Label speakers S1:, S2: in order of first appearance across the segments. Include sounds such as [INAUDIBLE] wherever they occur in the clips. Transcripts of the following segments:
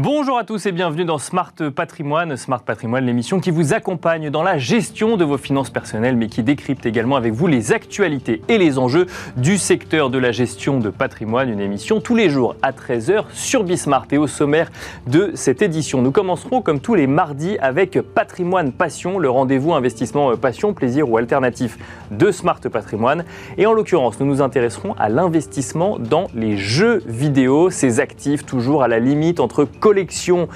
S1: Bonjour à tous et bienvenue dans Smart Patrimoine. Smart Patrimoine, l'émission qui vous accompagne dans la gestion de vos finances personnelles, mais qui décrypte également avec vous les actualités et les enjeux du secteur de la gestion de patrimoine. Une émission tous les jours à 13h sur Bismart. Et au sommaire de cette édition, nous commencerons comme tous les mardis avec Patrimoine Passion, le rendez-vous investissement passion, plaisir ou alternatif de Smart Patrimoine. Et en l'occurrence, nous nous intéresserons à l'investissement dans les jeux vidéo, ces actifs toujours à la limite entre collection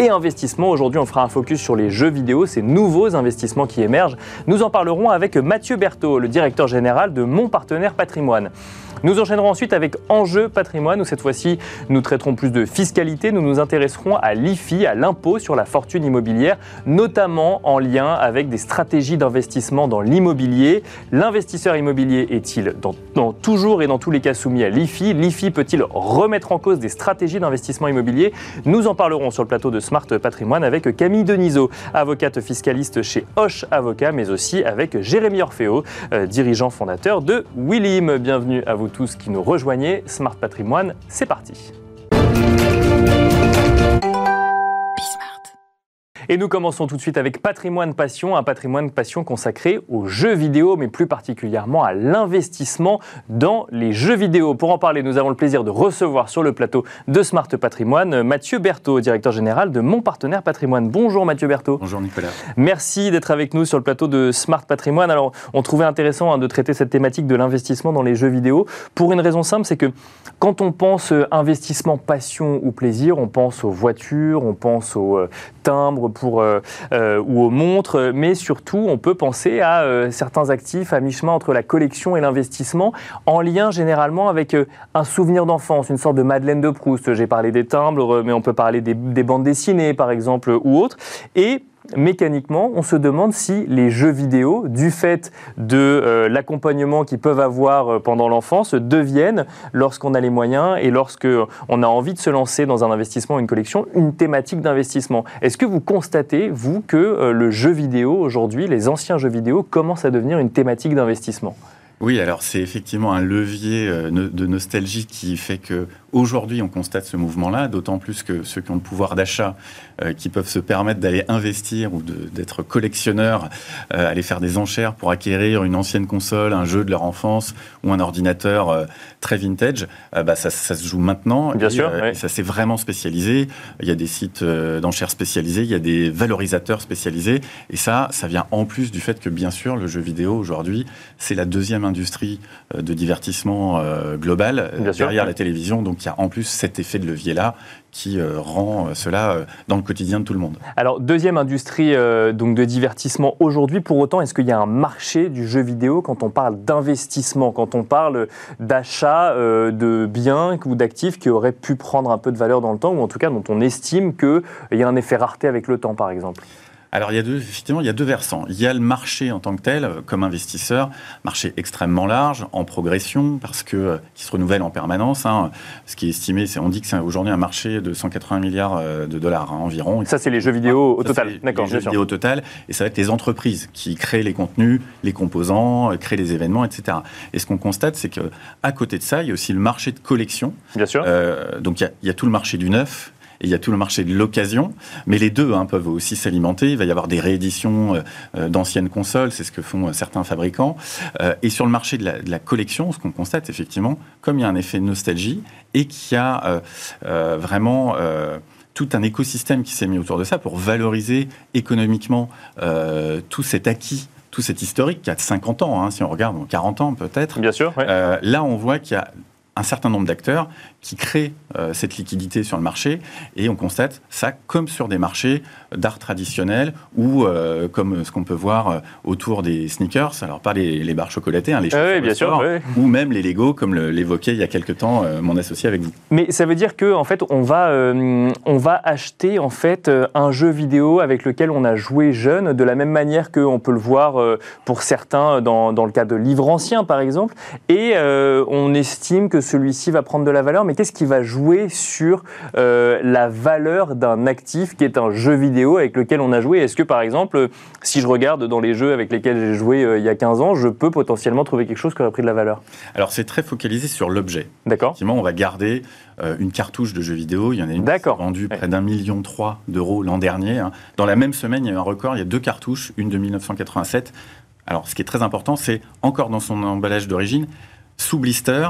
S1: et investissement. Aujourd'hui, on fera un focus sur les jeux vidéo, ces nouveaux investissements qui émergent. Nous en parlerons avec Mathieu Berthaud, le directeur général de Mon Partenaire Patrimoine. Nous enchaînerons ensuite avec Enjeu patrimoine, où cette fois-ci, nous traiterons plus de fiscalité. Nous nous intéresserons à l'IFI, à l'impôt sur la fortune immobilière, notamment en lien avec des stratégies d'investissement dans l'immobilier. L'investisseur immobilier est-il dans, toujours et dans tous les cas soumis à l'IFI? L'IFI peut-il remettre en cause des stratégies d'investissement immobilier? Nous en parlerons sur le plateau de Smart Patrimoine avec Camille Denisot, avocate fiscaliste chez Hoche Avocat, mais aussi avec Jérémy Orfeo, euh, dirigeant fondateur de Willim. Bienvenue à vous tous qui nous rejoignez. Smart Patrimoine, c'est parti. Et nous commençons tout de suite avec Patrimoine Passion, un patrimoine passion consacré aux jeux vidéo, mais plus particulièrement à l'investissement dans les jeux vidéo. Pour en parler, nous avons le plaisir de recevoir sur le plateau de Smart Patrimoine Mathieu Berthaud, directeur général de Mon Partenaire Patrimoine. Bonjour Mathieu Berthaud.
S2: Bonjour Nicolas.
S1: Merci d'être avec nous sur le plateau de Smart Patrimoine. Alors, on trouvait intéressant hein, de traiter cette thématique de l'investissement dans les jeux vidéo pour une raison simple, c'est que quand on pense euh, investissement passion ou plaisir, on pense aux voitures, on pense aux euh, timbres euh, euh, ou aux montres, mais surtout on peut penser à euh, certains actifs à mi-chemin entre la collection et l'investissement, en lien généralement avec un souvenir d'enfance, une sorte de Madeleine de Proust. J'ai parlé des timbres, mais on peut parler des, des bandes dessinées par exemple ou autres. Et mécaniquement, on se demande si les jeux vidéo, du fait de euh, l'accompagnement qu'ils peuvent avoir euh, pendant l'enfance, deviennent, lorsqu'on a les moyens et lorsqu'on a envie de se lancer dans un investissement, une collection, une thématique d'investissement. Est-ce que vous constatez, vous, que euh, le jeu vidéo, aujourd'hui, les anciens jeux vidéo, commencent à devenir une thématique d'investissement?
S2: Oui, alors c'est effectivement un levier de nostalgie qui fait que Aujourd'hui, on constate ce mouvement-là, d'autant plus que ceux qui ont le pouvoir d'achat, euh, qui peuvent se permettre d'aller investir ou d'être collectionneurs, euh, aller faire des enchères pour acquérir une ancienne console, un jeu de leur enfance ou un ordinateur euh, très vintage, bah, ça, se joue maintenant.
S1: Bien sûr.
S2: Ça s'est vraiment spécialisé. Il y a des sites d'enchères spécialisés, il y a des valorisateurs spécialisés. Et ça, ça vient en plus du fait que, bien sûr, le jeu vidéo aujourd'hui, c'est la deuxième industrie de divertissement global derrière la télévision. Donc, il y a en plus cet effet de levier-là qui euh, rend euh, cela euh, dans le quotidien de tout le monde.
S1: Alors, deuxième industrie de divertissement aujourd'hui, pour autant, est-ce qu'il y a un marché du jeu vidéo quand on parle d'investissement, quand on parle d'achat de biens ou d'actifs qui auraient pu prendre un peu de valeur dans le temps, ou en tout cas dont on estime qu'il y a un effet rareté avec le temps, par exemple?
S2: Alors, il y a deux, effectivement, il y a deux versants. Il y a le marché en tant que tel, euh, comme investisseur, marché extrêmement large, en progression, parce que euh, qui se renouvelle en permanence. Hein. Ce qui est estimé, c'est on dit que c'est aujourd'hui un marché de 180 milliards euh, de dollars hein, environ.
S1: Ça, c'est les jeux vidéo au total.
S2: D'accord, les jeux vidéo au total, et ça va être les entreprises qui créent les contenus, les composants, créent les événements, etc. Et ce qu'on constate, c'est que à côté de ça, il y a aussi le marché de collection.
S1: Bien sûr.
S2: donc, il y, a, il y a tout le marché du neuf et il y a tout le marché de l'occasion. Mais les deux hein, peuvent aussi s'alimenter. Il va y avoir des rééditions euh, euh, d'anciennes consoles, c'est ce que font euh, certains fabricants. et sur le marché de la, collection, ce qu'on constate effectivement, comme il y a un effet de nostalgie et qu'il y a vraiment tout un écosystème qui s'est mis autour de ça pour valoriser économiquement tout cet acquis tout cet historique qui a 50 ans, hein, si on regarde, 40 ans peut-être.
S1: Bien sûr.
S2: là, on voit qu'il y a un certain nombre d'acteurs qui créent euh, cette liquidité sur le marché et on constate ça comme sur des marchés d'art traditionnel ou euh, comme ce qu'on peut voir euh, autour des sneakers, alors pas les, barres chocolatées, hein, les
S1: ah bien sûr,
S2: ou même les Lego comme l'évoquait il y a quelques temps mon associé avec vous.
S1: Mais ça veut dire que en fait on va on va acheter en fait un jeu vidéo avec lequel on a joué jeune de la même manière qu'on peut le voir pour certains dans, dans, le cas de livres anciens par exemple. Et on estime que celui-ci va prendre de la valeur mais qu'est-ce qui va jouer sur euh, la valeur d'un actif qui est un jeu vidéo avec lequel on a joué? Est-ce que par exemple, si je regarde dans les jeux avec lesquels j'ai joué il y a 15 ans, je peux potentiellement trouver quelque chose qui aurait pris de la valeur?
S2: Alors c'est très focalisé sur l'objet.
S1: D'accord.
S2: Effectivement, on va garder une cartouche de jeu vidéo. Il y en a une qui a vendue près d'un million trois d'euros l'an dernier. Hein. Dans la même semaine, il y a eu un record. Il y a deux cartouches, une de 1987. Alors, ce qui est très important, c'est encore dans son emballage d'origine, sous blister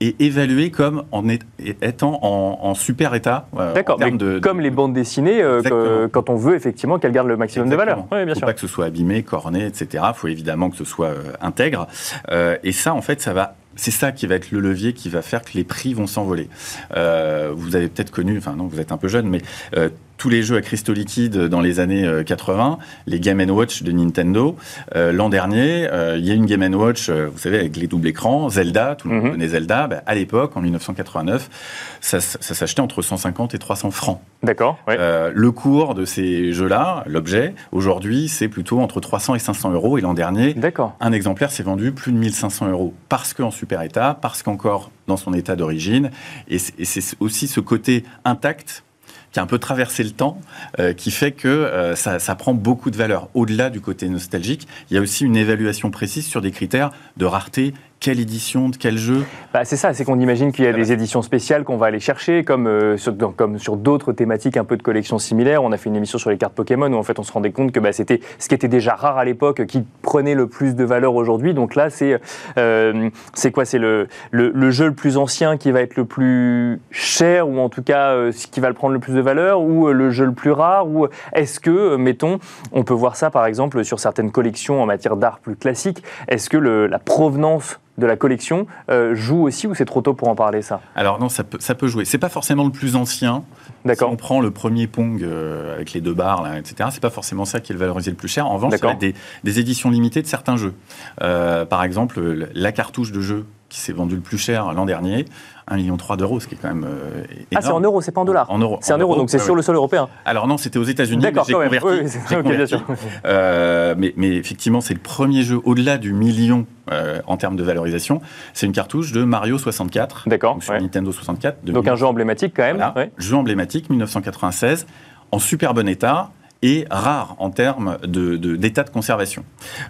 S2: et évalué comme en étant en, super état.
S1: Euh, D'accord, comme les bandes dessinées, euh, quand on veut effectivement qu'elles gardent le maximum de valeur.
S2: Oui, bien sûr. pas que ce soit abîmé, corné, etc. Il faut évidemment que ce soit euh, intègre. et ça, en fait, ça va c'est ça qui va être le levier qui va faire que les prix vont s'envoler. vous avez peut-être connu, enfin non, vous êtes un peu jeune, mais tous les jeux à cristaux liquides dans les années 80, euh, les Game Watch de Nintendo. Euh, l'an dernier, euh, il y a une Game Watch, vous savez, avec les doubles écrans, Zelda, tout le monde mhm. connaît Zelda. Bah, à l'époque, en 1989, ça, s'achetait entre 150 et 300 francs.
S1: D'accord.
S2: le cours de ces jeux-là, l'objet, aujourd'hui, c'est plutôt entre 300 et 500 euros. Et l'an dernier, un exemplaire s'est vendu plus de 1500 euros parce qu'en super état, parce qu'encore dans son état d'origine. Et c'est aussi ce côté intact qui a un peu traversé le temps, euh, qui fait que euh, ça, ça, prend beaucoup de valeur. Au-delà du côté nostalgique, il y a aussi une évaluation précise sur des critères de rareté quelle édition, de quel jeu
S1: bah, C'est ça, c'est qu'on imagine qu'il y a des éditions spéciales qu'on va aller chercher, comme, euh, sur, d'autres thématiques un peu de collections similaires. On a fait une émission sur les cartes Pokémon où en fait on se rendait compte que bah, c'était ce qui était déjà rare à l'époque qui prenait le plus de valeur aujourd'hui. Donc là, c'est euh, quoi? C'est le, le, jeu le plus ancien qui va être le plus cher ou en tout cas euh, ce qui va le prendre le plus de valeur ou le jeu le plus rare ou est-ce que, mettons, on peut voir ça par exemple sur certaines collections en matière d'art plus classique, est-ce que la provenance de la collection euh, joue aussi ou c'est trop tôt pour en parler ça?
S2: Alors non, ça peut, ça peut jouer. C'est pas forcément le plus ancien. D'accord. Si on prend le premier Pong euh, avec les deux barres, là, etc., c'est pas forcément ça qui est le valorisé le plus cher. En revanche, il y a des, des, éditions limitées de certains jeux. Euh, par exemple, la cartouche de jeu qui s'est vendue le plus cher l'an dernier, 1,3 million d'euros, ce qui est quand même euh,
S1: Ah, c'est en euros, c'est pas en dollars
S2: En euros.
S1: C'est en, euros, donc c'est sur le sol européen.
S2: Alors non, c'était aux États-Unis. D'accord, j'ai converti. Oui, [LAUGHS] bien sûr. Euh, mais, mais, effectivement, c'est le premier jeu au-delà du million euh, en termes de valorisation. C'est une cartouche de Mario 64.
S1: D'accord.
S2: Sur Nintendo 64.
S1: Donc un jeu emblématique quand même.
S2: Voilà, Jeu emblématique, 1996, en super bon état et rare en termes d'état de, conservation.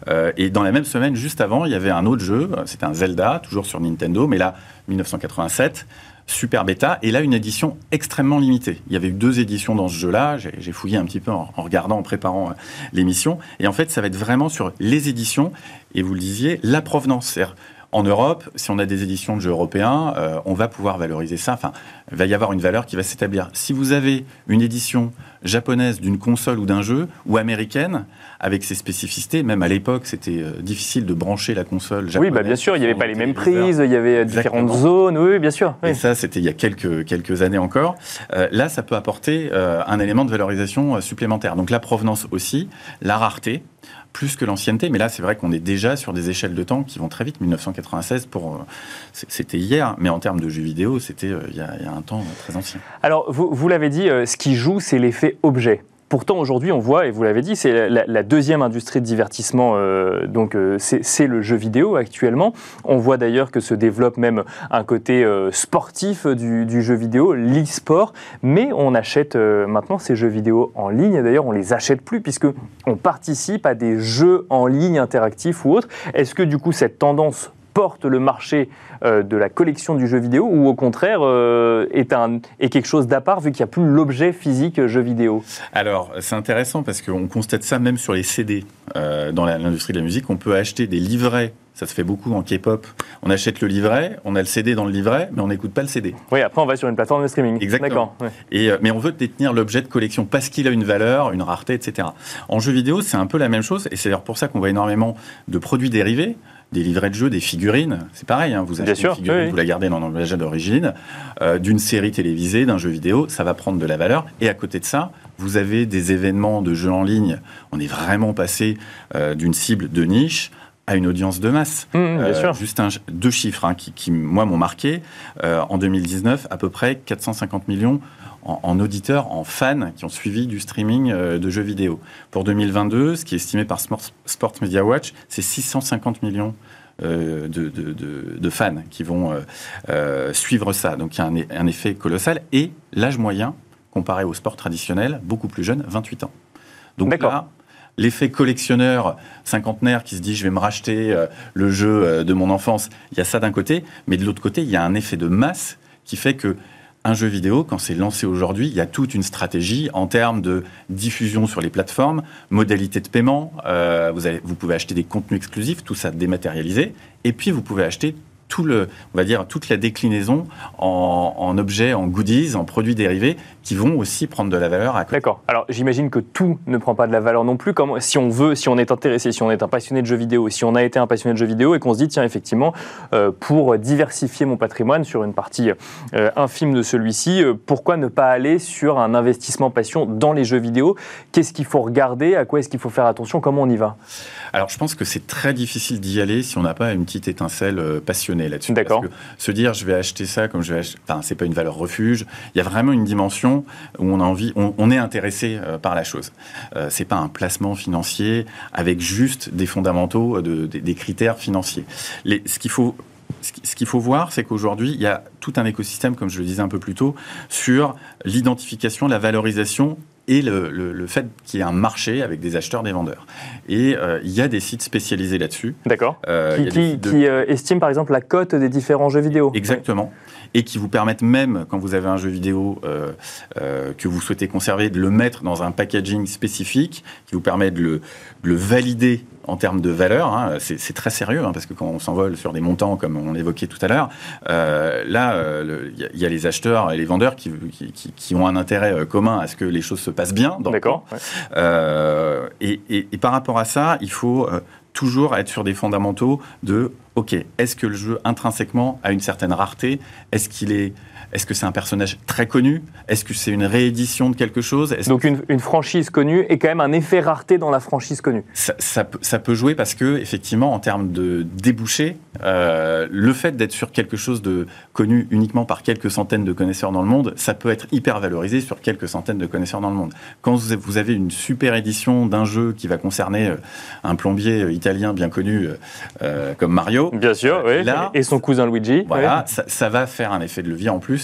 S2: Euh, et dans la même semaine, juste avant, il y avait un autre jeu, c'était un Zelda, toujours sur Nintendo, mais là, 1987, super bêta, et là, une édition extrêmement limitée. Il y avait eu deux éditions dans ce jeu-là, j'ai fouillé un petit peu en, regardant, en préparant euh, l'émission, et en fait, ça va être vraiment sur les éditions, et vous le disiez, la provenance. En Europe, si on a des éditions de jeux européens, euh, on va pouvoir valoriser ça. Enfin, il va y avoir une valeur qui va s'établir. Si vous avez une édition japonaise d'une console ou d'un jeu, ou américaine, avec ses spécificités, même à l'époque, c'était euh, difficile de brancher la console japonaise.
S1: Oui, bah bien sûr, il n'y avait pas les mêmes prises, il y avait différentes zones, oui, bien sûr.
S2: Et ça, c'était il y a quelques, quelques années encore. Euh, là, ça peut apporter un élément de valorisation supplémentaire. Donc la provenance aussi, la rareté, plus que l'ancienneté. Mais là, c'est vrai qu'on est déjà sur des échelles de temps qui vont très vite. 1996, pour, euh, c'était hier, mais en termes de jeux vidéo, c'était euh, il, y a un temps très ancien.
S1: Alors, vous, vous l'avez dit, euh, ce qui joue, c'est l'effet objet. Pourtant, aujourd'hui, on voit, et vous l'avez dit, c'est la, deuxième industrie de divertissement, euh, donc euh, c'est le jeu vidéo actuellement. On voit d'ailleurs que se développe même un côté euh, sportif du, jeu vidéo, l'e-sport, mais on achète maintenant ces jeux vidéo en ligne. D'ailleurs, on les achète plus puisque on participe à des jeux en ligne interactifs ou autres. Est-ce que du coup cette tendance porte le marché euh, de la collection du jeu vidéo ou au contraire euh, est, un, est quelque chose d'à part vu qu'il n'y a plus l'objet physique jeu vidéo?
S2: Alors c'est intéressant parce qu'on constate ça même sur les CD euh, dans l'industrie de la musique. On peut acheter des livrets ça se fait beaucoup en K-pop. On achète le livret, on a le CD dans le livret, mais on n'écoute pas le CD.
S1: Oui, après on va sur une plateforme de streaming.
S2: Exactement. Et, mais on veut détenir l'objet de collection parce qu'il a une valeur, une rareté, etc. En jeu vidéo, c'est un peu la même chose, et c'est d'ailleurs pour ça qu'on voit énormément de produits dérivés des livrets de jeux, des figurines. C'est pareil, hein, vous achetez une figurine, vous la gardez dans l'emballage d'origine, euh, d'une série télévisée, d'un jeu vidéo, ça va prendre de la valeur. Et à côté de ça, vous avez des événements de jeux en ligne. On est vraiment passé euh, d'une cible de niche à une audience de masse.
S1: Mmh, mmh, bien euh, sûr.
S2: Juste deux chiffres hein, qui, qui, moi, m'ont marqué. en 2019, à peu près 450 millions en, auditeurs, en fans qui ont suivi du streaming euh, de jeux vidéo. Pour 2022, ce qui est estimé par Sport Media Watch, c'est 650 millions de, de, fans qui vont suivre ça. Donc il y a un, un effet colossal. Et l'âge moyen, comparé au sport traditionnel, beaucoup plus jeune, 28 ans. Donc là, l'effet collectionneur cinquantenaire qui se dit je vais me racheter le jeu de mon enfance, il y a ça d'un côté, mais de l'autre côté, il y a un effet de masse qui fait que un jeu vidéo, quand c'est lancé aujourd'hui, il y a toute une stratégie en termes de diffusion sur les plateformes, modalité de paiement. Euh, vous, pouvez acheter des contenus exclusifs, tout ça dématérialisé. Et puis, vous pouvez acheter tout le, va dire, toute la déclinaison en, objets, en goodies, en produits dérivés qui vont aussi prendre de la valeur à
S1: D'accord. Alors j'imagine que tout ne prend pas de la valeur non plus. Comme, si on veut, si on est intéressé, si on est un passionné de jeux vidéo, si on a été un passionné de jeux vidéo et qu'on se dit, tiens, effectivement, euh, pour diversifier mon patrimoine sur une partie euh, infime de celui-ci, euh, pourquoi ne pas aller sur un investissement passion dans les jeux vidéo? Qu'est-ce qu'il faut regarder? À quoi est-ce qu'il faut faire attention? Comment on y va?
S2: Alors je pense que c'est très difficile d'y aller si on n'a pas une petite étincelle passionnée là-dessus.
S1: D'accord.
S2: Se dire je vais acheter ça comme je vais acheter. Enfin, c'est pas une valeur refuge. Il y a vraiment une dimension où on a envie, on, est intéressé euh, par la chose. Euh, c'est pas un placement financier avec juste des fondamentaux, euh, de, des, critères financiers. Les, ce qu'il faut ce qu'il faut voir, c'est qu'aujourd'hui, il y a tout un écosystème, comme je le disais un peu plus tôt, sur l'identification, la valorisation et le, fait qu'il y ait un marché avec des acheteurs, des vendeurs. Et euh, il y a des sites spécialisés là-dessus.
S1: D'accord. Euh, qui, euh, estiment par exemple la cote des différents jeux vidéo.
S2: Exactement. Et qui vous permettent même, quand vous avez un jeu vidéo que vous souhaitez conserver, de le mettre dans un packaging spécifique, qui vous permet de le, le valider en termes de valeur. Hein, c'est très sérieux, hein, parce que quand on s'envole sur des montants, comme on évoquait tout à l'heure, euh, là, il euh, y, a les acheteurs et les vendeurs qui, qui, ont un intérêt euh, commun à ce que les choses se passent bien.
S1: D'accord.
S2: et, et, par rapport à ça, il faut toujours être sur des fondamentaux de, OK, est-ce que le jeu intrinsèquement a une certaine rareté? Est-ce qu'il est est-ce que c'est un personnage très connu? Est-ce que c'est une réédition de quelque chose?
S1: Donc une, franchise connue et quand même un effet rareté dans la franchise connue.
S2: Ça, peut jouer parce que effectivement, en termes de débouchés, euh, le fait d'être sur quelque chose de connu uniquement par quelques centaines de connaisseurs dans le monde, ça peut être hyper valorisé sur quelques centaines de connaisseurs dans le monde. Quand vous avez une super édition d'un jeu qui va concerner euh, un plombier euh, italien bien connu comme Mario,
S1: bien sûr, oui, et son cousin Luigi,
S2: voilà, ça va faire un effet de levier en plus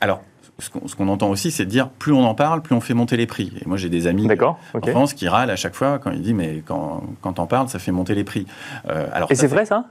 S2: alors, ce qu'on entend aussi, c'est de dire plus on en parle, plus on fait monter les prix. Et moi, j'ai des amis en France qui râlent à chaque fois quand ils disent mais quand, quand on parle, ça fait monter les prix.
S1: Euh, alors, Et c'est vrai ça?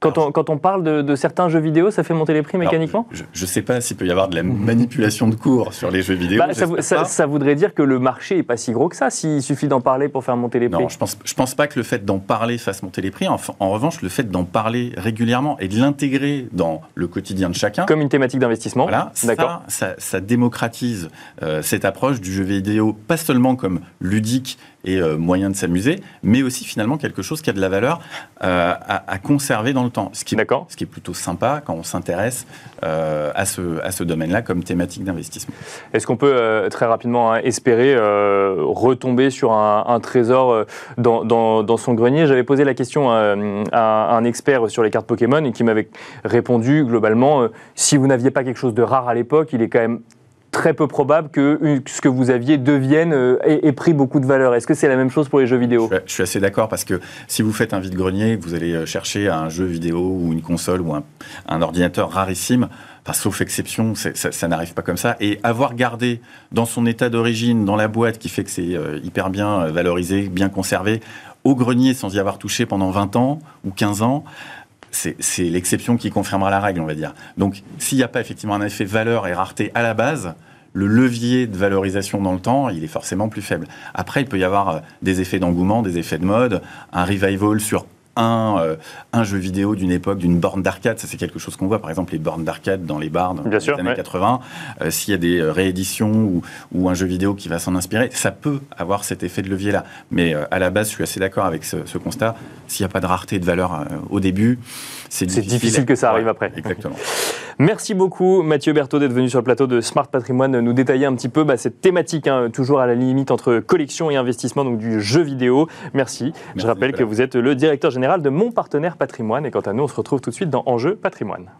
S1: Quand, on, quand on, parle de, certains jeux vidéo, ça fait monter les prix mécaniquement
S2: Je ne sais pas s'il peut y avoir de la manipulation de cours sur les jeux vidéo.
S1: Bah, ça, voudrait dire que le marché n'est pas si gros que ça, s'il suffit d'en parler pour faire monter les prix.
S2: Non, je ne pense, je pense pas que le fait d'en parler fasse monter les prix. En, en revanche, le fait d'en parler régulièrement et de l'intégrer dans le quotidien de chacun.
S1: Comme une thématique d'investissement.
S2: Voilà, ça, ça, démocratise euh, cette approche du jeu vidéo, pas seulement comme ludique et euh, moyen de s'amuser, mais aussi finalement quelque chose qui a de la valeur euh, à, conserver dans le temps. Ce qui, est, ce qui est plutôt sympa quand on s'intéresse euh, à ce, à ce domaine-là comme thématique d'investissement.
S1: Est-ce qu'on peut très rapidement hein, espérer retomber sur un, trésor dans, dans, son grenier? J'avais posé la question à, à, un expert sur les cartes Pokémon et qui m'avait répondu globalement, si vous n'aviez pas quelque chose de rare à l'époque, il est quand même très peu probable que ce que vous aviez devienne euh, et, pris beaucoup de valeur. Est-ce que c'est la même chose pour les jeux vidéo
S2: je, suis assez d'accord parce que si vous faites un vide-grenier, vous allez euh, chercher un jeu vidéo ou une console ou un, ordinateur rarissime, sauf exception, ça, n'arrive pas comme ça. Et avoir gardé dans son état d'origine, dans la boîte, qui fait que c'est euh, hyper bien valorisé, bien conservé, au grenier sans y avoir touché pendant 20 ans ou 15 ans, c'est l'exception qui confirmera la règle, on va dire. Donc, s'il n'y a pas effectivement un effet valeur et rareté à la base, le levier de valorisation dans le temps, il est forcément plus faible. Après, il peut y avoir euh, des effets d'engouement, des effets de mode, un revival sur un, euh, un jeu vidéo d'une époque, d'une borne d'arcade. Ça, c'est quelque chose qu'on voit, par exemple, les bornes d'arcade dans les bars dans les années 80. Euh, s'il y a des euh, rééditions ou, ou, un jeu vidéo qui va s'en inspirer, ça peut avoir cet effet de levier-là. Mais à la base, je suis assez d'accord avec ce, constat. S'il n'y a pas de rareté de valeur au début, c'est difficile.
S1: difficile. que ça arrive après.
S2: Exactement. [LAUGHS]
S1: Merci beaucoup, Mathieu Berthaud, d'être venu sur le plateau de Smart Patrimoine nous détailler un petit peu bah, cette thématique, hein, toujours à la limite entre collection et investissement, donc du jeu vidéo. Merci. Je rappelle que vous êtes le directeur général de mon partenaire patrimoine. Et quant à nous, on se retrouve tout de suite dans Enjeu patrimoine.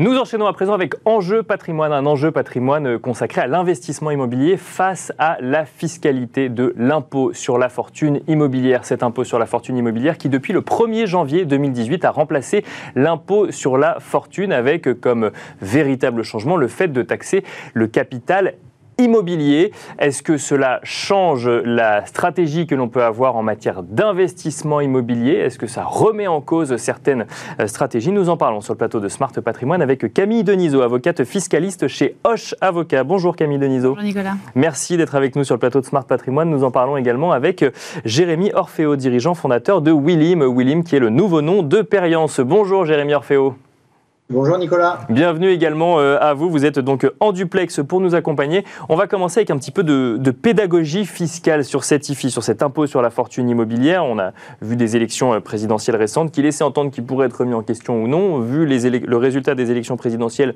S1: Nous enchaînons à présent avec Enjeu patrimoine, un enjeu patrimoine consacré à l'investissement immobilier face à la fiscalité de l'impôt sur la fortune immobilière. Cet impôt sur la fortune immobilière qui, depuis le 1er janvier 2018, a remplacé l'impôt sur la fortune avec comme véritable changement le fait de taxer le capital immobilier. Est-ce que cela change la stratégie que l'on peut avoir en matière d'investissement immobilier? Est-ce que ça remet en cause certaines euh, stratégies? Nous en parlons sur le plateau de Smart Patrimoine avec Camille Denisot, avocate fiscaliste chez Hoche Avocat. Bonjour Camille Denisot.
S3: Bonjour Nicolas.
S1: Merci d'être avec nous sur le plateau de Smart Patrimoine. Nous en parlons également avec Jérémy Orfeo, dirigeant fondateur de Willim. Willim qui est le nouveau nom de Periance. Bonjour Jérémy Orfeo.
S4: Bonjour Nicolas.
S1: Bienvenue également euh, à vous. Vous êtes donc en duplex pour nous accompagner. On va commencer avec un petit peu de, pédagogie fiscale sur cet IFI, sur cet impôt sur la fortune immobilière. On a vu des élections euh, présidentielles récentes qui laissaient entendre qu'il pourrait être remis en question ou non. Vu le résultat des élections présidentielles,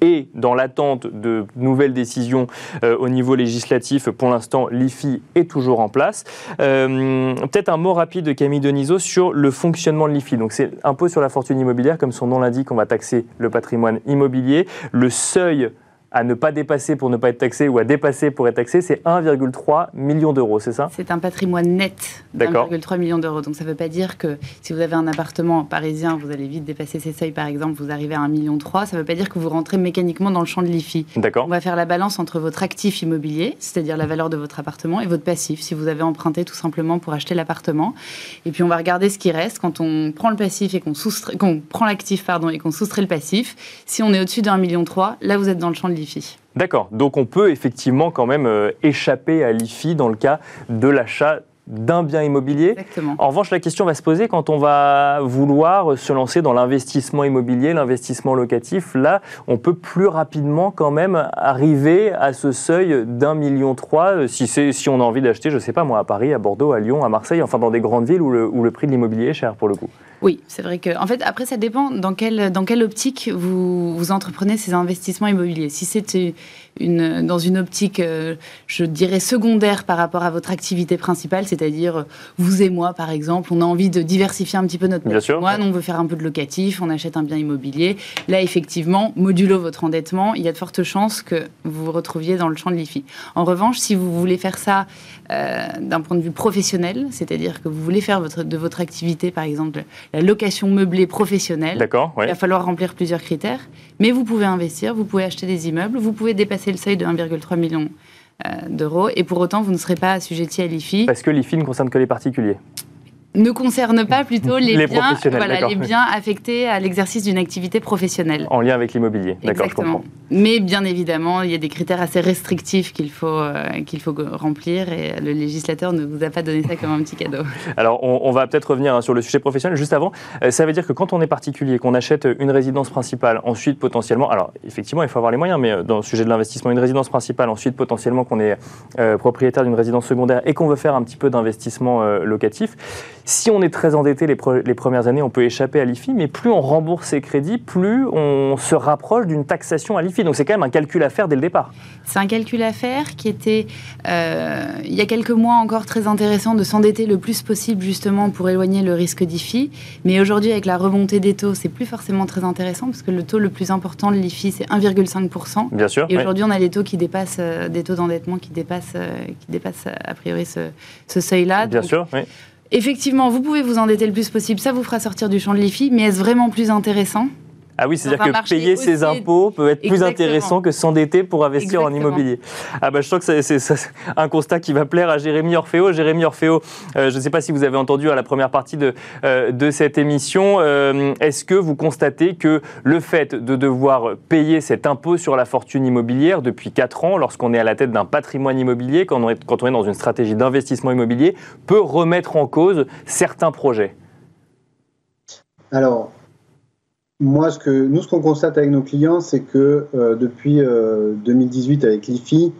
S1: et dans l'attente de nouvelles décisions euh, au niveau législatif, pour l'instant, l'IFI est toujours en place. Euh, peut-être un mot rapide de Camille Denisot sur le fonctionnement de l'IFI. Donc, c'est impôt sur la fortune immobilière, comme son nom l'indique, on va taxer le patrimoine immobilier. Le seuil à ne pas dépasser pour ne pas être taxé ou à dépasser pour être taxé, c'est 1,3 million d'euros, c'est ça?
S3: C'est un patrimoine net d'1,3 million d'euros. Donc ça ne veut pas dire que si vous avez un appartement parisien, vous allez vite dépasser ces seuils, par exemple, vous arrivez à 1,3 million. Ça ne veut pas dire que vous rentrez mécaniquement dans le champ de l'IFI.
S1: D'accord.
S3: On va faire la balance entre votre actif immobilier, c'est-à-dire la valeur de votre appartement, et votre passif, si vous avez emprunté tout simplement pour acheter l'appartement. Et puis on va regarder ce qui reste quand on prend le passif et qu'on soustrait, qu'on prend l'actif pardon et qu'on soustrait le passif. Si on est au-dessus d'un million trois, là vous êtes dans le champ de l'IFI.
S1: D'accord. Donc on peut effectivement quand même euh, échapper à l'IFI dans le cas de l'achat d'un bien immobilier.
S3: Exactement.
S1: En revanche, la question va se poser quand on va vouloir se lancer dans l'investissement immobilier, l'investissement locatif. Là, on peut plus rapidement quand même arriver à ce seuil d'un million trois euh, si, si on a envie d'acheter, je ne sais pas moi, à Paris, à Bordeaux, à Lyon, à Marseille, enfin dans des grandes villes où le, où le prix de l'immobilier est cher pour le coup.
S3: Oui, c'est vrai que, en fait, après, ça dépend dans quelle, dans quelle optique vous, vous entreprenez ces investissements immobiliers. Si c'est une, dans une optique, euh, je dirais, secondaire par rapport à votre activité principale, c'est-à-dire vous et moi, par exemple, on a envie de diversifier un petit peu notre patrimoine, on veut faire un peu de locatif, on achète un bien immobilier. Là, effectivement, modulo votre endettement, il y a de fortes chances que vous vous retrouviez dans le champ de l'IFI. En revanche, si vous voulez faire ça euh, d'un point de vue professionnel, c'est-à-dire que vous voulez faire votre, de votre activité, par exemple, la location meublée professionnelle.
S1: D'accord.
S3: Il va falloir remplir plusieurs critères, mais vous pouvez investir, vous pouvez acheter des immeubles, vous pouvez dépasser le seuil de 1,3 million euh, d'euros, et pour autant, vous ne serez pas assujetti à l'IFI.
S1: Parce que l'IFI ne concerne que les particuliers
S3: ne concerne pas plutôt les,
S1: les
S3: biens,
S1: voilà,
S3: les biens affectés à l'exercice d'une activité professionnelle.
S1: En lien avec l'immobilier, d'accord, je comprends.
S3: Mais bien évidemment, il y a des critères assez restrictifs qu'il faut, euh, qu'il faut remplir et le législateur ne vous a pas donné ça comme un petit cadeau. [LAUGHS]
S1: Alors, on, va peut-être revenir hein, sur le sujet professionnel. Juste avant, euh, ça veut dire que quand on est particulier, qu'on achète une résidence principale, ensuite potentiellement, alors effectivement, il faut avoir les moyens, mais euh, dans le sujet de l'investissement, une résidence principale, ensuite potentiellement qu'on est propriétaire d'une résidence secondaire et qu'on veut faire un petit peu d'investissement locatif, si on est très endetté les, les, premières années, on peut échapper à l'IFI, mais plus on rembourse ses crédits, plus on se rapproche d'une taxation à l'IFI. Donc c'est quand même un calcul à faire dès le départ.
S3: C'est un calcul à faire qui était, euh, il y a quelques mois encore, très intéressant de s'endetter le plus possible justement pour éloigner le risque d'IFI. Mais aujourd'hui, avec la remontée des taux, c'est plus forcément très intéressant parce que le taux le plus important de l'IFI, c'est 1,5%.
S1: Bien sûr.
S3: Et aujourd'hui, on a des taux qui dépassent, euh, des taux d'endettement qui dépassent, euh, qui dépassent a priori ce, ce seuil-là.
S1: Bien sûr, oui.
S3: Effectivement, vous pouvez vous endetter le plus possible, ça vous fera sortir du champ de l'IFI, mais est-ce vraiment plus intéressant?
S1: Ah oui, c'est-à-dire que payer ses impôts peut être plus intéressant que s'endetter pour investir en immobilier. Ah bah, je sens que c'est un constat qui va plaire à Jérémy Orfeo. Jérémy Orfeo, euh, je ne sais pas si vous avez entendu à la première partie de, euh, de cette émission, euh, est-ce que vous constatez que le fait de devoir payer cet impôt sur la fortune immobilière depuis 4 ans, lorsqu'on est à la tête d'un patrimoine immobilier, quand on est, quand on est dans une stratégie d'investissement immobilier, peut remettre en cause certains projets?
S4: Alors, moi, ce que, nous, ce qu'on constate avec nos clients, c'est que euh, depuis 2018, euh, avec l'IFI,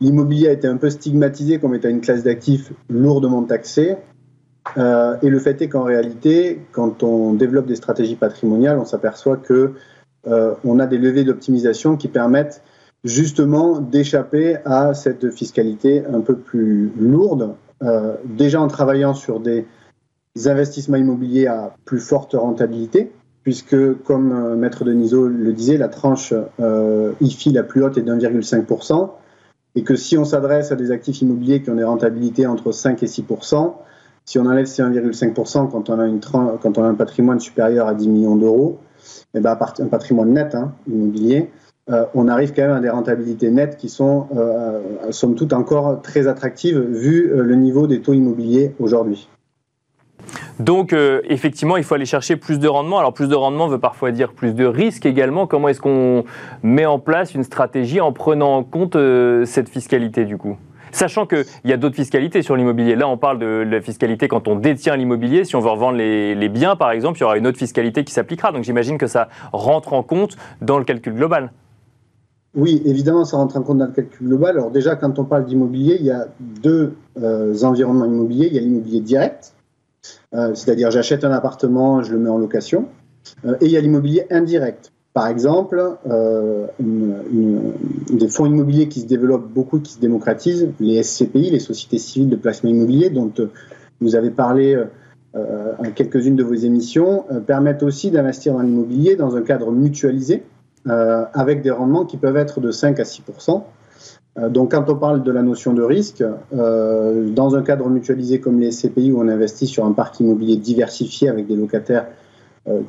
S4: l'immobilier a été un peu stigmatisé comme étant une classe d'actifs lourdement taxée. Euh, et le fait est qu'en réalité, quand on développe des stratégies patrimoniales, on s'aperçoit que on a des levées d'optimisation qui permettent justement d'échapper à cette fiscalité un peu plus lourde. déjà en travaillant sur des investissements immobiliers à plus forte rentabilité, puisque, comme Maître Denisot le disait, la tranche IFI la plus haute est d'1,5%, et que si on s'adresse à des actifs immobiliers qui ont des rentabilités entre 5 et 6%, si on enlève ces 1,5% quand, on a quand on a un patrimoine supérieur à 10 millions d'euros, et eh ben, un patrimoine net hein, immobilier, euh, on arrive quand même à des rentabilités nettes qui sont, euh, somme toute, encore très attractives vu euh, le niveau des taux immobiliers aujourd'hui.
S1: Donc, euh, effectivement, il faut aller chercher plus de rendement. Alors, plus de rendement veut parfois dire plus de risques également. Comment est-ce qu'on met en place une stratégie en prenant en compte cette fiscalité, du coup? Sachant qu'il y a d'autres fiscalités sur l'immobilier. Là, on parle de la fiscalité quand on détient l'immobilier. Si on veut revendre les, biens, par exemple, il y aura une autre fiscalité qui s'appliquera. Donc, j'imagine que ça rentre en compte dans le calcul global.
S4: Oui, évidemment, ça rentre en compte dans le calcul global. Alors déjà, quand on parle d'immobilier, il y a deux euh, environnements immobiliers. Il y a l'immobilier direct, euh, c'est-à-dire j'achète un appartement, je le mets en location, euh, et il y a l'immobilier indirect. Par exemple, des fonds immobiliers qui se développent beaucoup, qui se démocratisent, les SCPI, les sociétés civiles de placement immobilier, dont vous avez parlé à quelques-unes de vos émissions, permettent aussi d'investir dans l'immobilier dans un cadre mutualisé euh, avec des rendements qui peuvent être de 5 à 6 euh, donc, quand on parle de la notion de risque, euh, dans un cadre mutualisé comme les SCPI où on investit sur un parc immobilier diversifié avec des locataires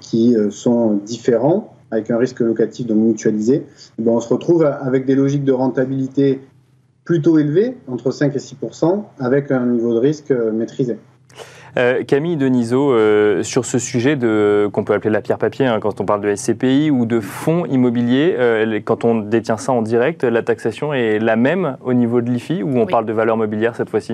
S4: qui sont différents, avec un risque locatif donc mutualisé, eh on se retrouve avec des logiques de rentabilité plutôt élevées, entre 5 et 6 avec un niveau de risque maîtrisé.
S1: Euh, Camille Denisot, euh, sur ce sujet de qu'on peut appeler la pierre papier hein, quand on parle de SCPI ou de fonds immobiliers, euh, quand on détient ça en direct, la taxation est la même au niveau de l'IFI ou on parle de valeur mobilière cette fois-ci?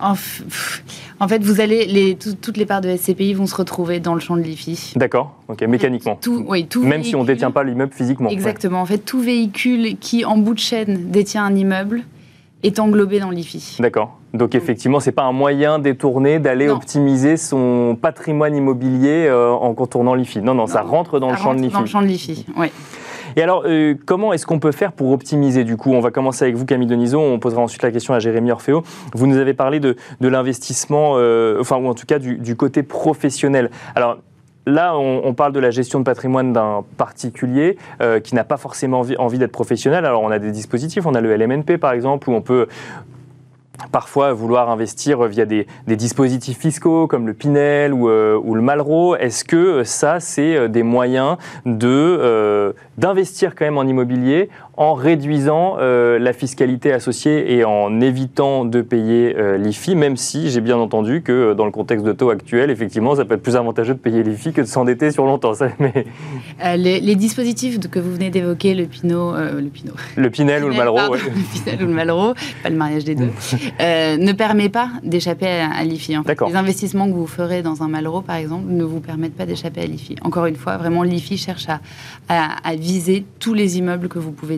S3: En, fait, vous allez les, toutes les parts de SCPI vont se retrouver dans le champ de l'IFI.
S1: D'accord, ok, mécaniquement.
S3: Tout, oui, tout
S1: Même si on ne détient pas l'immeuble physiquement.
S3: Exactement. En fait, tout véhicule qui, en bout de chaîne, détient un immeuble est englobé dans l'IFI.
S1: D'accord. Donc effectivement, c'est pas un moyen détourné d'aller optimiser son patrimoine immobilier euh, en contournant l'IFI. Non, non, ça rentre dans le champ de l'IFI.
S3: Dans le champ de l'IFI, oui.
S1: Et alors, euh, comment est-ce qu'on peut faire pour optimiser du coup? On va commencer avec vous, Camille Denisot. On posera ensuite la question à Jérémy Orfeo. Vous nous avez parlé de, l'investissement, euh, enfin, ou en tout cas du, du côté professionnel. Alors, Là, on, parle de la gestion de patrimoine d'un particulier euh, qui n'a pas forcément envie, d'être professionnel. Alors, on a des dispositifs, on a le LMNP par exemple, où on peut parfois vouloir investir via des, dispositifs fiscaux comme le Pinel ou, euh, le Malraux. Est-ce que ça, c'est euh, des moyens de, d'investir quand même en immobilier en réduisant euh, la fiscalité associée et en évitant de payer euh, l'IFI, même si j'ai bien entendu que euh, dans le contexte de taux actuel, effectivement, ça peut être plus avantageux de payer l'IFI que de s'endetter sur longtemps.
S3: mais... les, dispositifs que vous venez d'évoquer, le Pinot, le Pinot,
S1: le Pinel, ou le Malraux, [LAUGHS]
S3: le Pinel ou le Malraux, pas le mariage des deux, [LAUGHS] ne permet pas d'échapper à, l'IFI. En Les investissements que vous ferez dans un Malraux, par exemple, ne vous permettent pas d'échapper à l'IFI. Encore une fois, vraiment, l'IFI cherche à, à, viser tous les immeubles que vous pouvez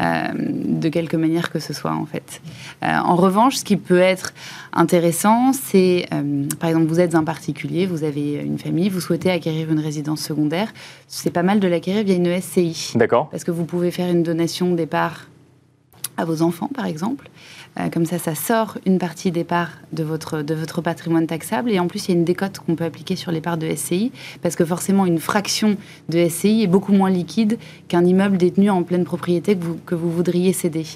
S3: Euh, de quelque manière que ce soit en fait. Euh, en revanche, ce qui peut être intéressant, c'est euh, par exemple vous êtes un particulier, vous avez une famille, vous souhaitez acquérir une résidence secondaire, c'est pas mal de l'acquérir via une SCI.
S1: D'accord.
S3: Parce que vous pouvez faire une donation des parts à vos enfants, par exemple. Euh, comme ça, ça sort une partie des parts de votre, de votre patrimoine taxable. Et en plus, il y a une décote qu'on peut appliquer sur les parts de SCI, parce que forcément, une fraction de SCI est beaucoup moins liquide qu'un immeuble détenu en pleine propriété que vous, que vous voudriez céder.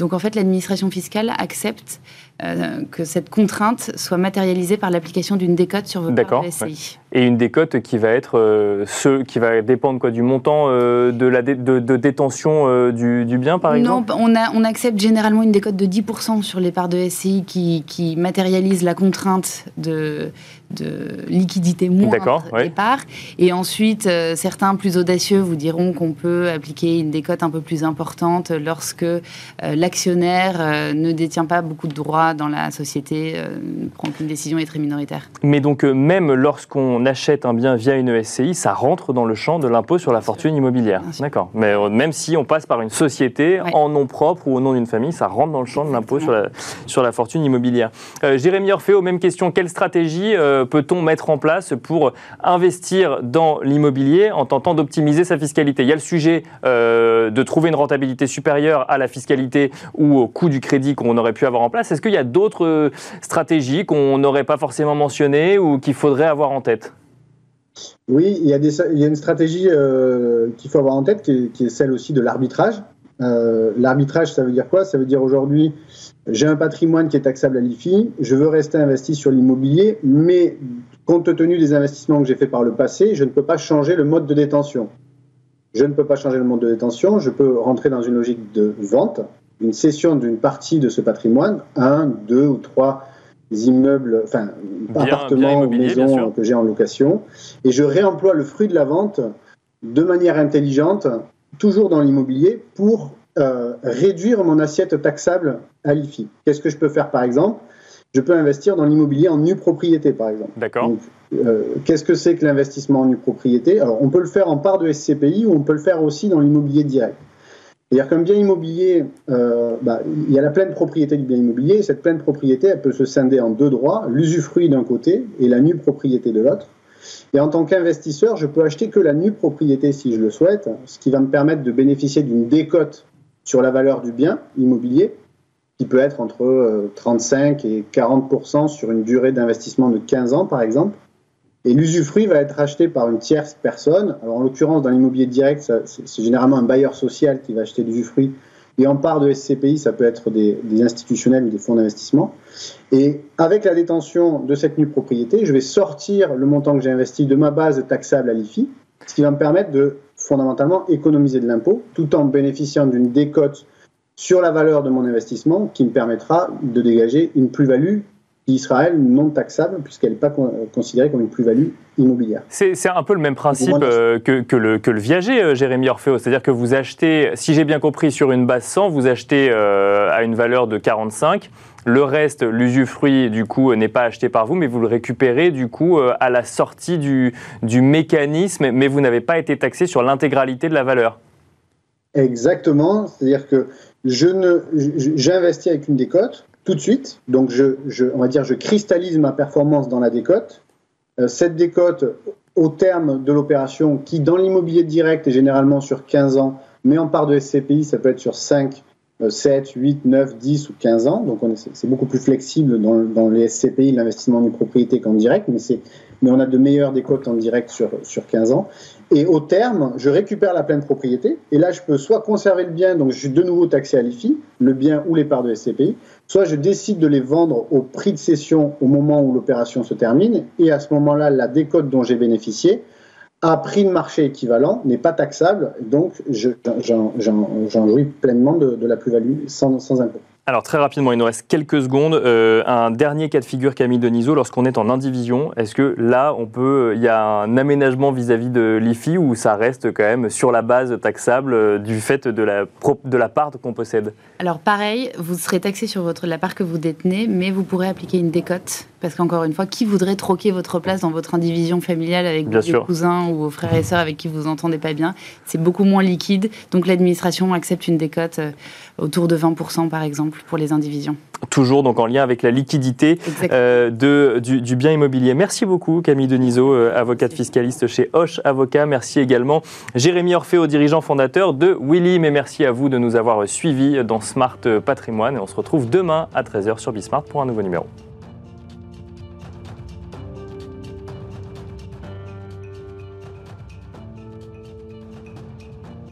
S3: Donc en fait, l'administration fiscale accepte euh, que cette contrainte soit matérialisée par l'application d'une décote sur votre part de SCI.
S1: Et une décote qui va être euh, ce, qui va dépendre quoi du montant euh, de la de, détention du, du, bien par exemple.
S3: Non, on, a, on accepte généralement une décote de 10% sur les parts de SCI qui, qui matérialise la contrainte de, de liquidité moindre des parts. Et ensuite, certains plus audacieux vous diront qu'on peut appliquer une décote un peu plus importante lorsque l'actionnaire ne détient pas beaucoup de droits dans la société, prend qu'une décision est très minoritaire.
S1: Mais donc même lorsqu'on on achète un bien via une SCI, ça rentre dans le champ de l'impôt sur la fortune immobilière. D'accord. Mais euh, même si on passe par une société en nom propre ou au nom d'une famille, ça rentre dans le champ de l'impôt sur la, sur la fortune immobilière. Euh, Jérémy Orfeo, même question. Quelle stratégie euh, peut-on mettre en place pour investir dans l'immobilier en tentant d'optimiser sa fiscalité? Il y a le sujet de trouver une rentabilité supérieure à la fiscalité ou au coût du crédit qu'on aurait pu avoir en place. Est-ce qu'il y a d'autres stratégies qu'on n'aurait pas forcément mentionnées ou qu'il faudrait avoir en tête?
S4: Oui, il y, a une stratégie euh, qu'il faut avoir en tête qui est celle aussi de l'arbitrage. Euh, l'arbitrage, ça veut dire quoi? Ça veut dire aujourd'hui, j'ai un patrimoine qui est taxable à l'IFI, je veux rester investi sur l'immobilier, mais compte tenu des investissements que j'ai fait par le passé, je ne peux pas changer le mode de détention. Je ne peux pas changer le mode de détention, je peux rentrer dans une logique de vente, une cession d'une partie de ce patrimoine, un, deux ou trois immeubles, enfin
S1: Bien-
S4: appartements
S1: bien
S4: ou maisons que j'ai en location, et je réemploie le fruit de la vente de manière intelligente, toujours dans l'immobilier, pour euh, réduire mon assiette taxable à l'IFI. Qu'est-ce que je peux faire par exemple? Je peux investir dans l'immobilier en nue propriété par exemple.
S1: D'accord.
S4: Euh, Qu'est-ce que c'est que l'investissement en nue propriété? Alors, on peut le faire en part de SCPI ou on peut le faire aussi dans l'immobilier direct. C'est-à-dire qu'un bien immobilier, euh, bah, il y a la pleine propriété du bien immobilier. et Cette pleine propriété, elle peut se scinder en deux droits, l'usufruit d'un côté et la nue propriété de l'autre. Et en tant qu'investisseur, je peux acheter que la nue propriété si je le souhaite, ce qui va me permettre de bénéficier d'une décote sur la valeur du bien immobilier, qui peut être entre euh, 35 et 40% sur une durée d'investissement de 15 ans, par exemple. Et l'usufruit va être acheté par une tierce personne. Alors, en l'occurrence, dans l'immobilier direct, c'est généralement un bailleur social qui va acheter l'usufruit. Et en part de SCPI, ça peut être des, institutionnels ou des fonds d'investissement. Et avec la détention de cette nue propriété, je vais sortir le montant que j'ai investi de ma base taxable à l'IFI, ce qui va me permettre de fondamentalement économiser de l'impôt tout en bénéficiant d'une décote sur la valeur de mon investissement qui me permettra de dégager une plus-value elle, non taxable puisqu'elle n'est pas con- considérée comme une plus-value immobilière.
S1: C'est un peu le même principe euh, que, que le, que le viager, euh, Jérémy Orfeo. C'est-à-dire que vous achetez, si j'ai bien compris, sur une base 100, vous achetez euh, à une valeur de 45. Le reste, l'usufruit, du coup, n'est pas acheté par vous, mais vous le récupérez, du coup, à la sortie du, du mécanisme, mais vous n'avez pas été taxé sur l'intégralité de la valeur.
S4: Exactement, c'est-à-dire que je ne, je- j'investis avec une décote tout de suite, donc je, on va dire, je cristallise ma performance dans la décote. Euh, cette décote, au terme de l'opération, qui dans l'immobilier direct est généralement sur 15 ans, mais en part de SCPI, ça peut être sur 5, euh, 7, 8, 9, 10 ou 15 ans, donc on est- c'est beaucoup plus flexible dans, les SCPI, l'investissement en propriété qu'en direct, mais on a de meilleures décotes en direct sur, sur 15 ans. Et au terme, je récupère la pleine propriété. Et là, je peux soit conserver le bien, donc je suis de nouveau taxé à l'IFI, le bien ou les parts de SCPI, soit je décide de les vendre au prix de cession au moment où l'opération se termine. Et à ce moment-là, la décote dont j'ai bénéficié, à prix de marché équivalent, n'est pas taxable. Donc, je- j'en jouis pleinement de, de la plus-value sans, sans impôt.
S1: Alors très rapidement, il nous reste quelques secondes. Euh, un dernier cas de figure, Camille Denisot, lorsqu'on est en indivision, est-ce que là, on peut, il y a un aménagement vis-à-vis de l'IFI ou ça reste quand même sur la base taxable euh, du fait de la, pro- de la part qu'on possède?
S3: Alors pareil, vous serez taxé sur votre, la part que vous détenez, mais vous pourrez appliquer une décote. Parce qu'encore une fois, qui voudrait troquer votre place dans votre indivision familiale avec
S1: Bien
S3: vos
S1: sûr.
S3: cousins ou vos frères et sœurs avec qui vous entendez pas bien? C'est beaucoup moins liquide. Donc l'administration accepte une décote euh, autour de 20% par exemple pour les indivisions.
S1: Toujours donc en lien avec la liquidité euh, de, du, du bien immobilier. Merci beaucoup Camille Denisot, euh, avocate fiscaliste chez Hoche Avocat. Merci également Jérémy Orfeo, dirigeant fondateur de Willy. Mais merci à vous de nous avoir suivis dans Smart Patrimoine. Et on se retrouve demain à 13h sur Bismart pour un nouveau numéro.